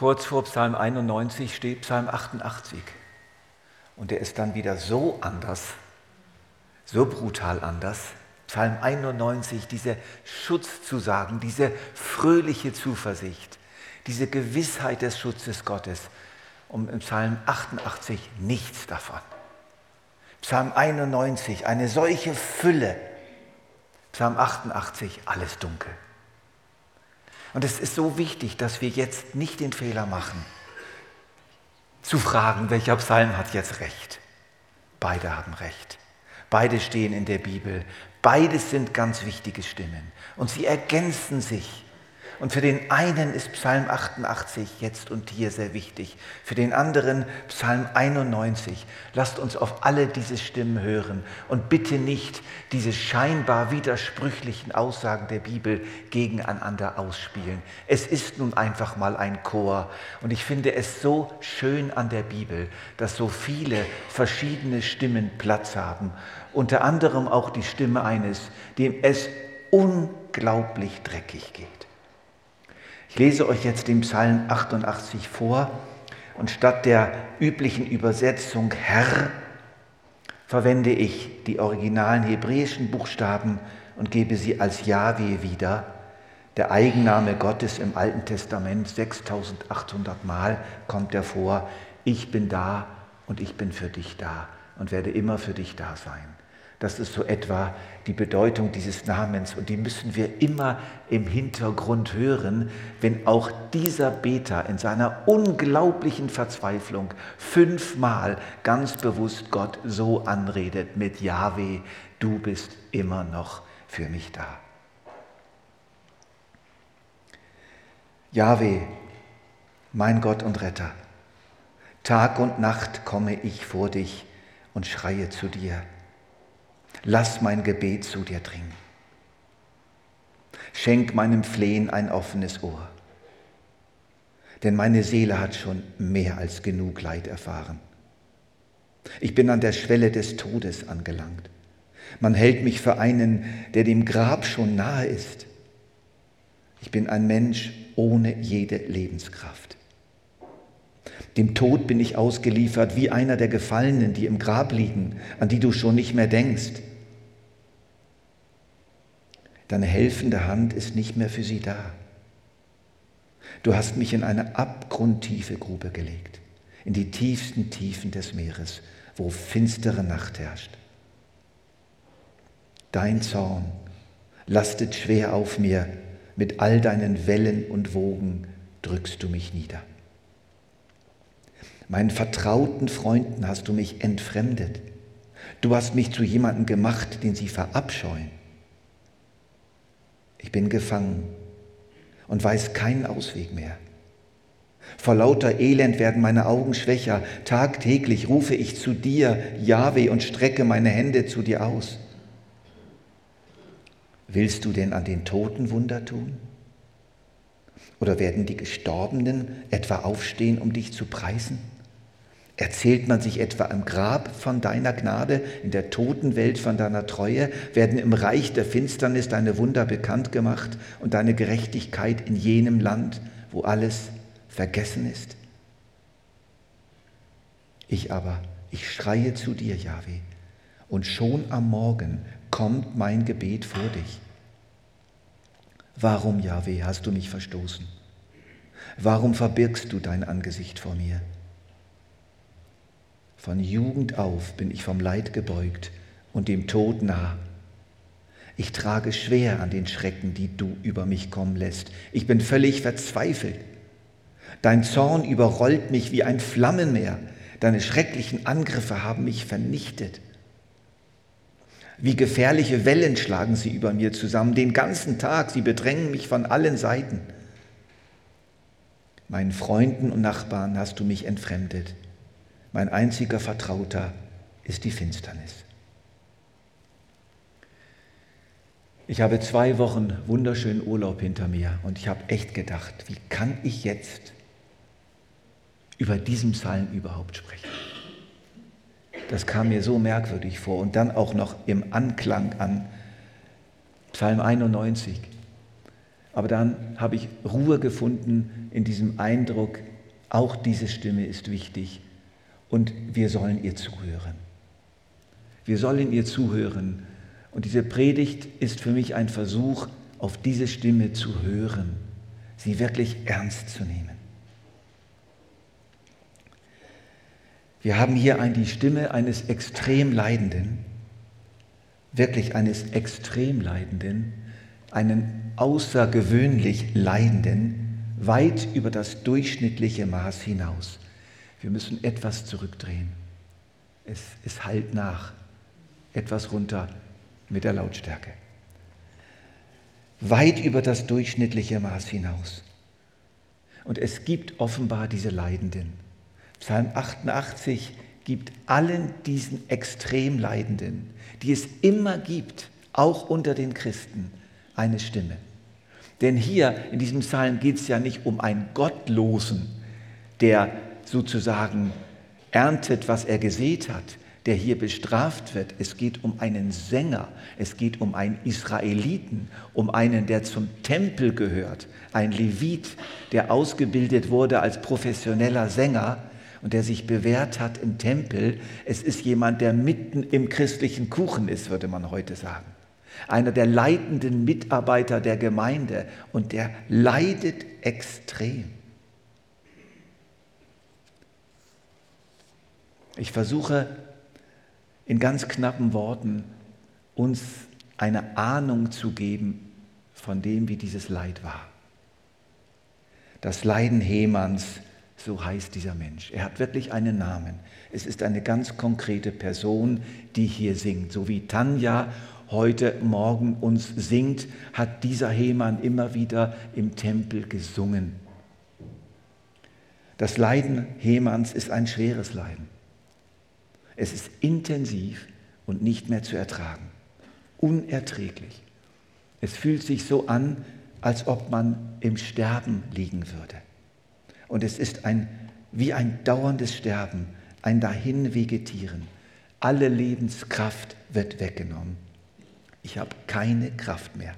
Kurz vor Psalm 91 steht Psalm 88. Und der ist dann wieder so anders, so brutal anders. Psalm 91, diese Schutzzusagen, diese fröhliche Zuversicht, diese Gewissheit des Schutzes Gottes. Und im Psalm 88 nichts davon. Psalm 91, eine solche Fülle. Psalm 88, alles dunkel. Und es ist so wichtig, dass wir jetzt nicht den Fehler machen, zu fragen, welcher Psalm hat jetzt recht. Beide haben recht. Beide stehen in der Bibel. Beides sind ganz wichtige Stimmen. Und sie ergänzen sich. Und für den einen ist Psalm 88 jetzt und hier sehr wichtig, für den anderen Psalm 91. Lasst uns auf alle diese Stimmen hören und bitte nicht diese scheinbar widersprüchlichen Aussagen der Bibel gegeneinander ausspielen. Es ist nun einfach mal ein Chor und ich finde es so schön an der Bibel, dass so viele verschiedene Stimmen Platz haben, unter anderem auch die Stimme eines, dem es unglaublich dreckig geht. Ich lese euch jetzt den Psalm 88 vor und statt der üblichen Übersetzung Herr verwende ich die originalen hebräischen Buchstaben und gebe sie als Yahweh wieder. Der Eigenname Gottes im Alten Testament 6800 Mal kommt er vor. Ich bin da und ich bin für dich da und werde immer für dich da sein. Das ist so etwa die Bedeutung dieses Namens und die müssen wir immer im Hintergrund hören, wenn auch dieser Beter in seiner unglaublichen Verzweiflung fünfmal ganz bewusst Gott so anredet mit Yahweh, du bist immer noch für mich da. Yahweh, mein Gott und Retter, Tag und Nacht komme ich vor dich und schreie zu dir Lass mein Gebet zu dir dringen. Schenk meinem Flehen ein offenes Ohr. Denn meine Seele hat schon mehr als genug Leid erfahren. Ich bin an der Schwelle des Todes angelangt. Man hält mich für einen, der dem Grab schon nahe ist. Ich bin ein Mensch ohne jede Lebenskraft. Dem Tod bin ich ausgeliefert wie einer der Gefallenen, die im Grab liegen, an die du schon nicht mehr denkst. Deine helfende Hand ist nicht mehr für sie da. Du hast mich in eine abgrundtiefe Grube gelegt, in die tiefsten Tiefen des Meeres, wo finstere Nacht herrscht. Dein Zorn lastet schwer auf mir, mit all deinen Wellen und Wogen drückst du mich nieder. Meinen vertrauten Freunden hast du mich entfremdet. Du hast mich zu jemandem gemacht, den sie verabscheuen. Ich bin gefangen und weiß keinen Ausweg mehr. Vor lauter Elend werden meine Augen schwächer. Tagtäglich rufe ich zu dir, Jahwe, und strecke meine Hände zu dir aus. Willst du denn an den Toten Wunder tun? Oder werden die Gestorbenen etwa aufstehen, um dich zu preisen? Erzählt man sich etwa im Grab von deiner Gnade, in der Totenwelt von deiner Treue? Werden im Reich der Finsternis deine Wunder bekannt gemacht und deine Gerechtigkeit in jenem Land, wo alles vergessen ist? Ich aber, ich schreie zu dir, Yahweh, und schon am Morgen kommt mein Gebet vor dich. Warum, Yahweh, hast du mich verstoßen? Warum verbirgst du dein Angesicht vor mir? Von Jugend auf bin ich vom Leid gebeugt und dem Tod nah. Ich trage schwer an den Schrecken, die du über mich kommen lässt. Ich bin völlig verzweifelt. Dein Zorn überrollt mich wie ein Flammenmeer. Deine schrecklichen Angriffe haben mich vernichtet. Wie gefährliche Wellen schlagen sie über mir zusammen. Den ganzen Tag, sie bedrängen mich von allen Seiten. Meinen Freunden und Nachbarn hast du mich entfremdet. Mein einziger Vertrauter ist die Finsternis. Ich habe zwei Wochen wunderschönen Urlaub hinter mir und ich habe echt gedacht, wie kann ich jetzt über diesen Psalm überhaupt sprechen? Das kam mir so merkwürdig vor und dann auch noch im Anklang an Psalm 91. Aber dann habe ich Ruhe gefunden in diesem Eindruck, Auch diese Stimme ist wichtig und wir sollen ihr zuhören. Wir sollen ihr zuhören. Und diese Predigt ist für mich ein Versuch, auf diese Stimme zu hören, sie wirklich ernst zu nehmen. Wir haben hier die Stimme eines extrem Leidenden, wirklich eines extrem Leidenden, einen außergewöhnlich Leidenden, weit über das durchschnittliche Maß hinaus. Wir müssen etwas zurückdrehen. Es, es halt nach. Etwas runter mit der Lautstärke. Weit über das durchschnittliche Maß hinaus. Und es gibt offenbar diese Leidenden. Psalm 88 gibt allen diesen Extremleidenden, die es immer gibt, auch unter den Christen, eine Stimme. Denn hier in diesem Psalm geht es ja nicht um einen Gottlosen, der sozusagen erntet, was er gesät hat, der hier bestraft wird. Es geht um einen Sänger, es geht um einen Israeliten, um einen, der zum Tempel gehört, ein Levit, der ausgebildet wurde als professioneller Sänger und der sich bewährt hat im Tempel. Es ist jemand, der mitten im christlichen Kuchen ist, würde man heute sagen. Einer der leitenden Mitarbeiter der Gemeinde und der leidet extrem. Ich versuche in ganz knappen Worten uns eine Ahnung zu geben von dem, wie dieses Leid war. Das Leiden Hemanns, so heißt dieser Mensch. Er hat wirklich einen Namen. Es ist eine ganz konkrete Person, die hier singt. So wie Tanja heute Morgen uns singt, hat dieser Hemann immer wieder im Tempel gesungen. Das Leiden Hemanns ist ein schweres Leiden. Es ist intensiv und nicht mehr zu ertragen. Unerträglich. Es fühlt sich so an, als ob man im Sterben liegen würde. Und es ist ein, wie ein dauerndes Sterben, ein Dahinvegetieren. Alle Lebenskraft wird weggenommen. Ich habe keine Kraft mehr.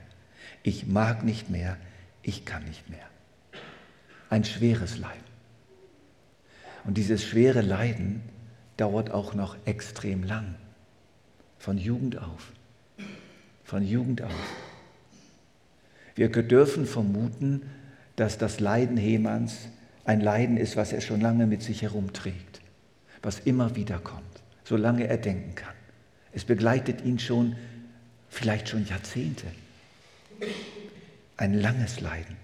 Ich mag nicht mehr. Ich kann nicht mehr. Ein schweres Leiden. Und dieses schwere Leiden dauert auch noch extrem lang. Von Jugend auf. Von Jugend auf. Wir dürfen vermuten, dass das Leiden Hemanns ein Leiden ist, was er schon lange mit sich herumträgt, was immer wieder kommt, solange er denken kann. Es begleitet ihn schon, vielleicht schon Jahrzehnte. Ein langes Leiden.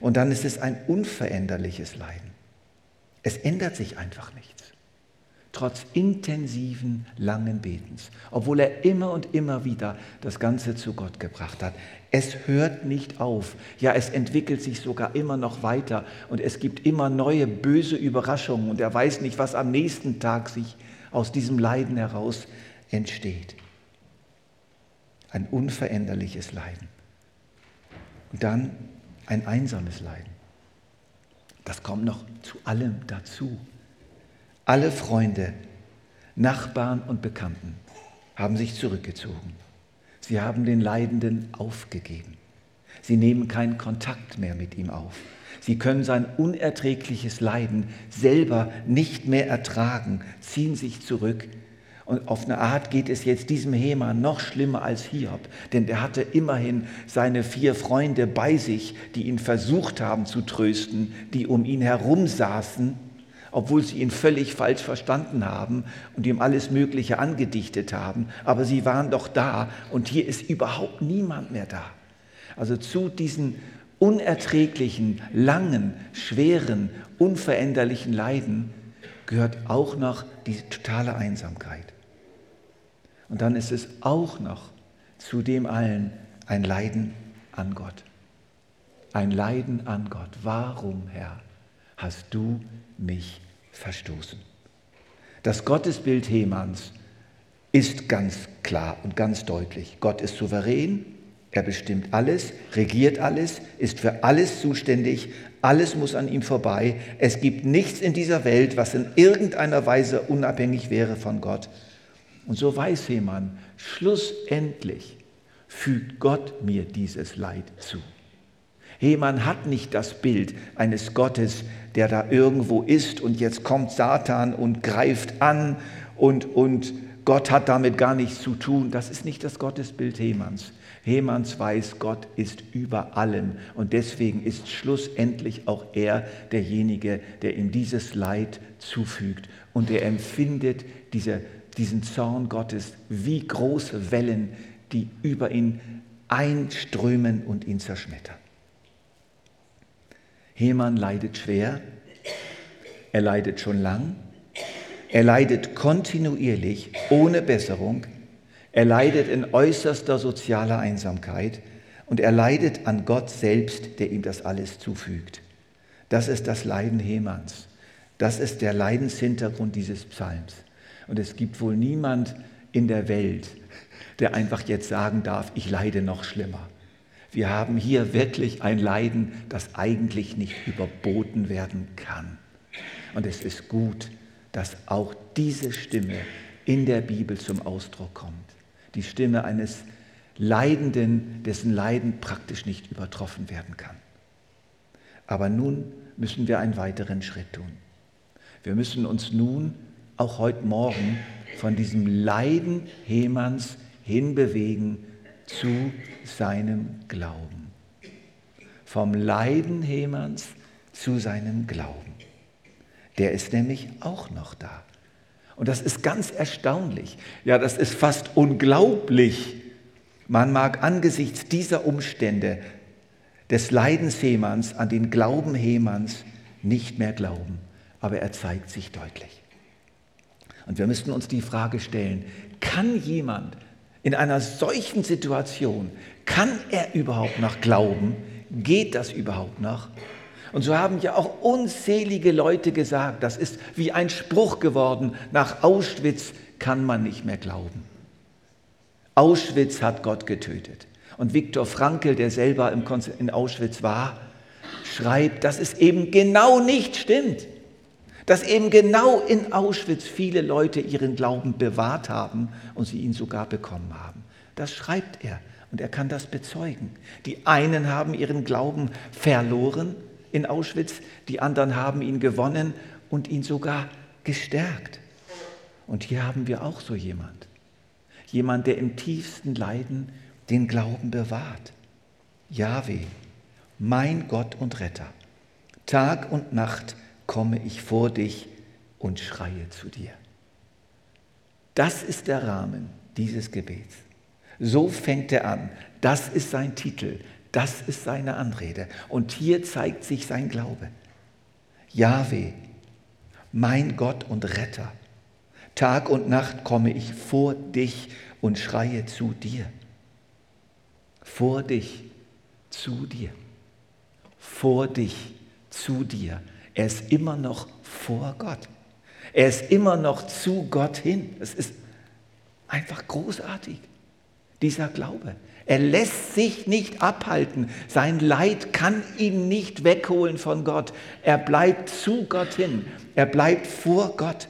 Und dann ist es ein unveränderliches Leiden. Es ändert sich einfach nichts trotz intensiven, langen Betens, obwohl er immer und immer wieder das Ganze zu Gott gebracht hat. Es hört nicht auf, ja, es entwickelt sich sogar immer noch weiter und es gibt immer neue böse Überraschungen und er weiß nicht, was am nächsten Tag sich aus diesem Leiden heraus entsteht. Ein unveränderliches Leiden. Und dann ein einsames Leiden. Das kommt noch zu allem dazu. Alle Freunde, Nachbarn und Bekannten haben sich zurückgezogen. Sie haben den Leidenden aufgegeben. Sie nehmen keinen Kontakt mehr mit ihm auf. Sie können sein unerträgliches Leiden selber nicht mehr ertragen, ziehen sich zurück. Und auf eine Art geht es jetzt diesem Heman noch schlimmer als Hiob, denn er hatte immerhin seine vier Freunde bei sich, die ihn versucht haben zu trösten, die um ihn herum saßen obwohl sie ihn völlig falsch verstanden haben und ihm alles Mögliche angedichtet haben. Aber sie waren doch da und hier ist überhaupt niemand mehr da. Also zu diesen unerträglichen, langen, schweren, unveränderlichen Leiden gehört auch noch die totale Einsamkeit. Und dann ist es auch noch zu dem allen ein Leiden an Gott. Ein Leiden an Gott. Warum, Herr, hast du mich verstoßen. Das Gottesbild Hemanns ist ganz klar und ganz deutlich. Gott ist souverän, er bestimmt alles, regiert alles, ist für alles zuständig, alles muss an ihm vorbei. Es gibt nichts in dieser Welt, was in irgendeiner Weise unabhängig wäre von Gott. Und so weiß Hemann, schlussendlich fügt Gott mir dieses Leid zu. Heman hat nicht das Bild eines Gottes, der da irgendwo ist und jetzt kommt Satan und greift an und, und Gott hat damit gar nichts zu tun. Das ist nicht das Gottesbild Hemans. Hemans weiß, Gott ist über allem und deswegen ist schlussendlich auch er derjenige, der ihm dieses Leid zufügt und er empfindet diese, diesen Zorn Gottes wie große Wellen, die über ihn einströmen und ihn zerschmettern. Heman leidet schwer, er leidet schon lang, er leidet kontinuierlich ohne Besserung, er leidet in äußerster sozialer Einsamkeit und er leidet an Gott selbst, der ihm das alles zufügt. Das ist das Leiden Hemans. Das ist der Leidenshintergrund dieses Psalms. Und es gibt wohl niemand in der Welt, der einfach jetzt sagen darf, ich leide noch schlimmer. Wir haben hier wirklich ein Leiden, das eigentlich nicht überboten werden kann. Und es ist gut, dass auch diese Stimme in der Bibel zum Ausdruck kommt. Die Stimme eines Leidenden, dessen Leiden praktisch nicht übertroffen werden kann. Aber nun müssen wir einen weiteren Schritt tun. Wir müssen uns nun auch heute Morgen von diesem Leiden Hemans hinbewegen zu seinem Glauben. Vom Leiden Hemans zu seinem Glauben. Der ist nämlich auch noch da. Und das ist ganz erstaunlich. Ja, das ist fast unglaublich. Man mag angesichts dieser Umstände des Leidens Hemans an den Glauben Hemans nicht mehr glauben, aber er zeigt sich deutlich. Und wir müssten uns die Frage stellen, kann jemand in einer solchen Situation, kann er überhaupt noch glauben? Geht das überhaupt noch? Und so haben ja auch unzählige Leute gesagt, das ist wie ein Spruch geworden, nach Auschwitz kann man nicht mehr glauben. Auschwitz hat Gott getötet. Und Viktor Frankl, der selber in Auschwitz war, schreibt, dass es eben genau nicht stimmt. Dass eben genau in Auschwitz viele Leute ihren Glauben bewahrt haben und sie ihn sogar bekommen haben. Das schreibt er und er kann das bezeugen. Die einen haben ihren Glauben verloren in Auschwitz, die anderen haben ihn gewonnen und ihn sogar gestärkt. Und hier haben wir auch so jemand. Jemand, der im tiefsten Leiden den Glauben bewahrt. Jahwe, mein Gott und Retter. Tag und Nacht komme ich vor dich und schreie zu dir. Das ist der Rahmen dieses Gebets. So fängt er an. Das ist sein Titel. Das ist seine Anrede. Und hier zeigt sich sein Glaube. Jahwe, mein Gott und Retter. Tag und Nacht komme ich vor dich und schreie zu dir. Vor dich, zu dir. Vor dich, zu dir. Er ist immer noch vor Gott. Er ist immer noch zu Gott hin. Es ist einfach großartig, dieser Glaube. Er lässt sich nicht abhalten. Sein Leid kann ihn nicht wegholen von Gott. Er bleibt zu Gott hin. Er bleibt vor Gott.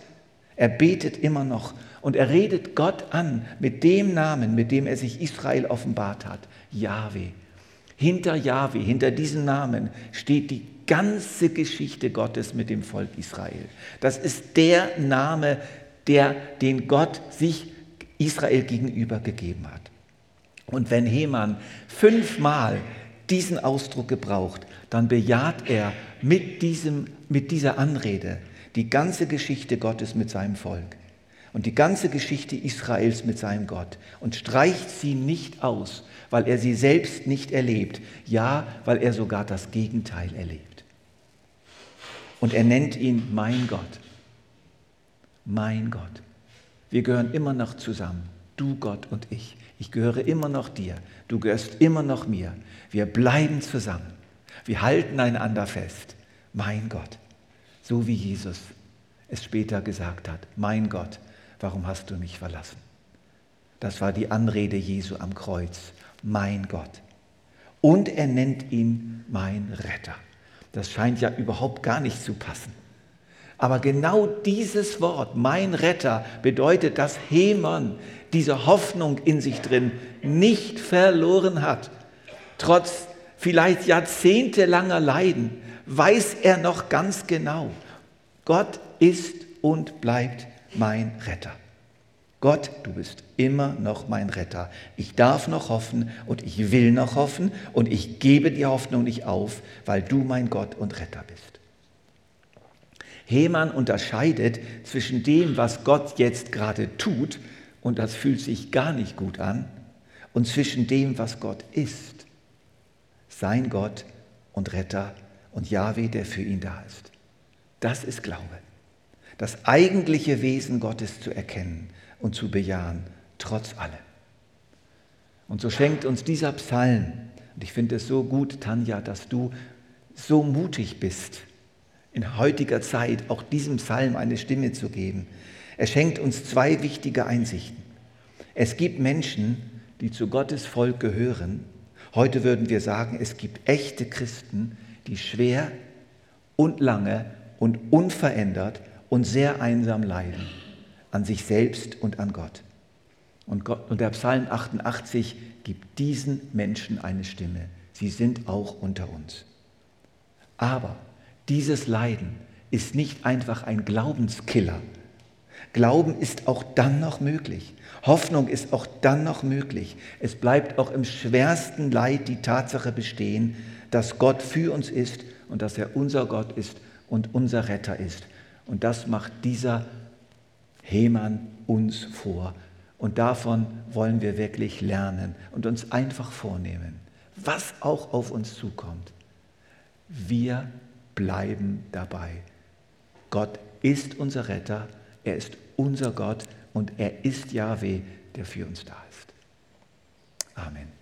Er betet immer noch und er redet Gott an mit dem Namen, mit dem er sich Israel offenbart hat. Yahweh. Hinter Yahweh, hinter diesem Namen steht die ganze Geschichte Gottes mit dem Volk Israel. Das ist der Name, der, den Gott sich Israel gegenüber gegeben hat. Und wenn Heman fünfmal diesen Ausdruck gebraucht, dann bejaht er mit, diesem, mit dieser Anrede die ganze Geschichte Gottes mit seinem Volk und die ganze Geschichte Israels mit seinem Gott und streicht sie nicht aus, weil er sie selbst nicht erlebt, ja, weil er sogar das Gegenteil erlebt. Und er nennt ihn mein Gott. Mein Gott. Wir gehören immer noch zusammen, du Gott und ich. Ich gehöre immer noch dir, du gehörst immer noch mir. Wir bleiben zusammen. Wir halten einander fest. Mein Gott. So wie Jesus es später gesagt hat. Mein Gott, warum hast du mich verlassen? Das war die Anrede Jesu am Kreuz. Mein Gott. Und er nennt ihn mein Retter. Das scheint ja überhaupt gar nicht zu passen. Aber genau dieses Wort, mein Retter, bedeutet, dass Heman diese Hoffnung in sich drin nicht verloren hat. Trotz vielleicht jahrzehntelanger Leiden, weiß er noch ganz genau, Gott ist und bleibt mein Retter. Gott, du bist immer noch mein Retter. Ich darf noch hoffen und ich will noch hoffen und ich gebe die Hoffnung nicht auf, weil du mein Gott und Retter bist. Hemann unterscheidet zwischen dem, was Gott jetzt gerade tut, und das fühlt sich gar nicht gut an, und zwischen dem, was Gott ist. Sein Gott und Retter und Jahwe, der für ihn da ist. Das ist Glaube. Das eigentliche Wesen Gottes zu erkennen und zu bejahen, trotz allem. Und so schenkt uns dieser Psalm, und ich finde es so gut, Tanja, dass du so mutig bist, in heutiger Zeit auch diesem Psalm eine Stimme zu geben. Er schenkt uns zwei wichtige Einsichten. Es gibt Menschen, die zu Gottes Volk gehören. Heute würden wir sagen, es gibt echte Christen, die schwer und lange und unverändert und sehr einsam leiden an sich selbst und an Gott. Und, Gott, und der Psalm 88 gibt diesen Menschen eine Stimme. Sie sind auch unter uns. Aber dieses Leiden ist nicht einfach ein Glaubenskiller. Glauben ist auch dann noch möglich. Hoffnung ist auch dann noch möglich. Es bleibt auch im schwersten Leid die Tatsache bestehen, dass Gott für uns ist und dass er unser Gott ist und unser Retter ist. Und das macht dieser Hemann uns vor. Und davon wollen wir wirklich lernen und uns einfach vornehmen, was auch auf uns zukommt. Wir bleiben dabei. Gott ist unser Retter, er ist unser Gott und er ist Yahweh, der für uns da ist. Amen.